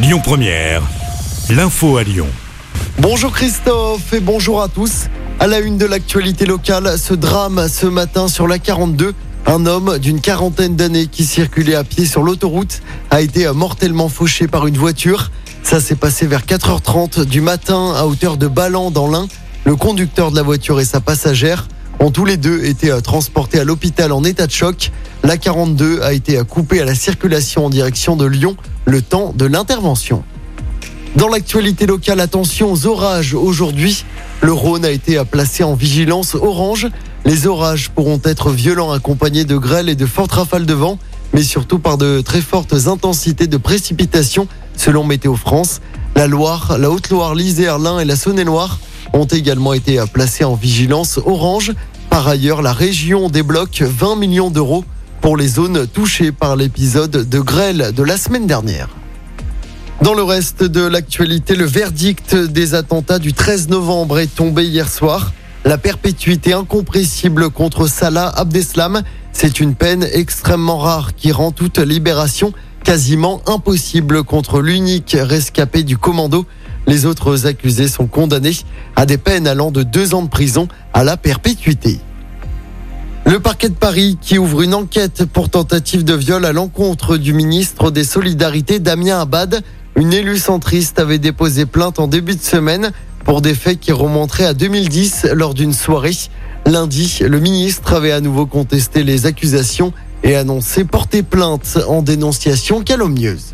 Lyon Première, l'info à Lyon. Bonjour Christophe et bonjour à tous. À la une de l'actualité locale, ce drame ce matin sur la 42. Un homme d'une quarantaine d'années qui circulait à pied sur l'autoroute a été mortellement fauché par une voiture. Ça s'est passé vers 4h30 du matin à hauteur de Ballan dans l'Ain. Le conducteur de la voiture et sa passagère ont tous les deux été transportés à l'hôpital en état de choc. La 42 a été coupée à la circulation en direction de Lyon le temps de l'intervention. Dans l'actualité locale, attention aux orages aujourd'hui. Le Rhône a été placé en vigilance orange. Les orages pourront être violents accompagnés de grêles et de fortes rafales de vent, mais surtout par de très fortes intensités de précipitations selon Météo France. La Loire, la Haute-Loire, l'Isère, l'Ain et la Saône-et-Loire ont également été placés en vigilance orange. Par ailleurs, la région débloque 20 millions d'euros pour les zones touchées par l'épisode de grêle de la semaine dernière. Dans le reste de l'actualité, le verdict des attentats du 13 novembre est tombé hier soir. La perpétuité incompressible contre Salah Abdeslam, c'est une peine extrêmement rare qui rend toute libération quasiment impossible contre l'unique rescapé du commando. Les autres accusés sont condamnés à des peines allant de deux ans de prison à la perpétuité. Le parquet de Paris qui ouvre une enquête pour tentative de viol à l'encontre du ministre des Solidarités Damien Abad. Une élue centriste avait déposé plainte en début de semaine pour des faits qui remonteraient à 2010 lors d'une soirée. Lundi, le ministre avait à nouveau contesté les accusations et annoncé porter plainte en dénonciation calomnieuse.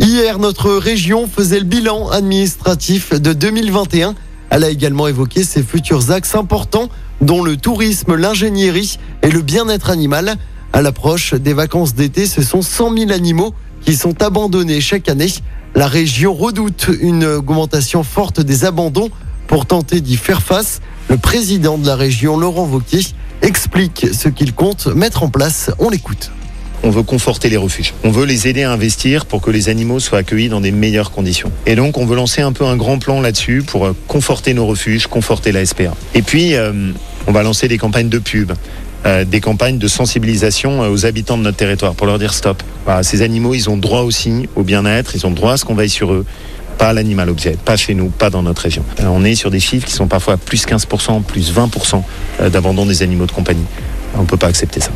Hier, notre région faisait le bilan administratif de 2021. Elle a également évoqué ses futurs axes importants dont le tourisme, l'ingénierie et le bien-être animal. À l'approche des vacances d'été, ce sont 100 000 animaux qui sont abandonnés chaque année. La région redoute une augmentation forte des abandons. Pour tenter d'y faire face, le président de la région, Laurent Vauquier, explique ce qu'il compte mettre en place. On l'écoute. On veut conforter les refuges. On veut les aider à investir pour que les animaux soient accueillis dans des meilleures conditions. Et donc, on veut lancer un peu un grand plan là-dessus pour euh, conforter nos refuges, conforter la SPA. Et puis, euh, on va lancer des campagnes de pub. Euh, des campagnes de sensibilisation aux habitants de notre territoire pour leur dire stop. ces animaux, ils ont droit aussi au bien-être, ils ont droit à ce qu'on veille sur eux pas l'animal objet, pas chez nous, pas dans notre région. on est sur des chiffres qui sont parfois plus 15%, plus 20% d'abandon des animaux de compagnie. On ne peut pas accepter ça.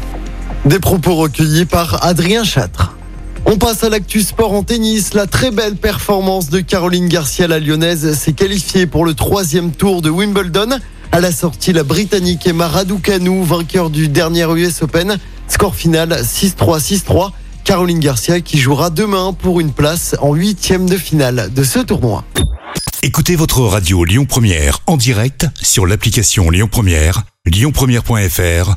Des propos recueillis par Adrien Châtre. On passe à l'actu sport en tennis. La très belle performance de Caroline Garcia, la lyonnaise, s'est qualifiée pour le troisième tour de Wimbledon. À la sortie, la Britannique Emma Raducanu, vainqueur du dernier US Open. Score final 6-3, 6-3. Caroline Garcia qui jouera demain pour une place en huitième de finale de ce tournoi. Écoutez votre radio Lyon Première en direct sur l'application Lyon Première, lyonpremière.fr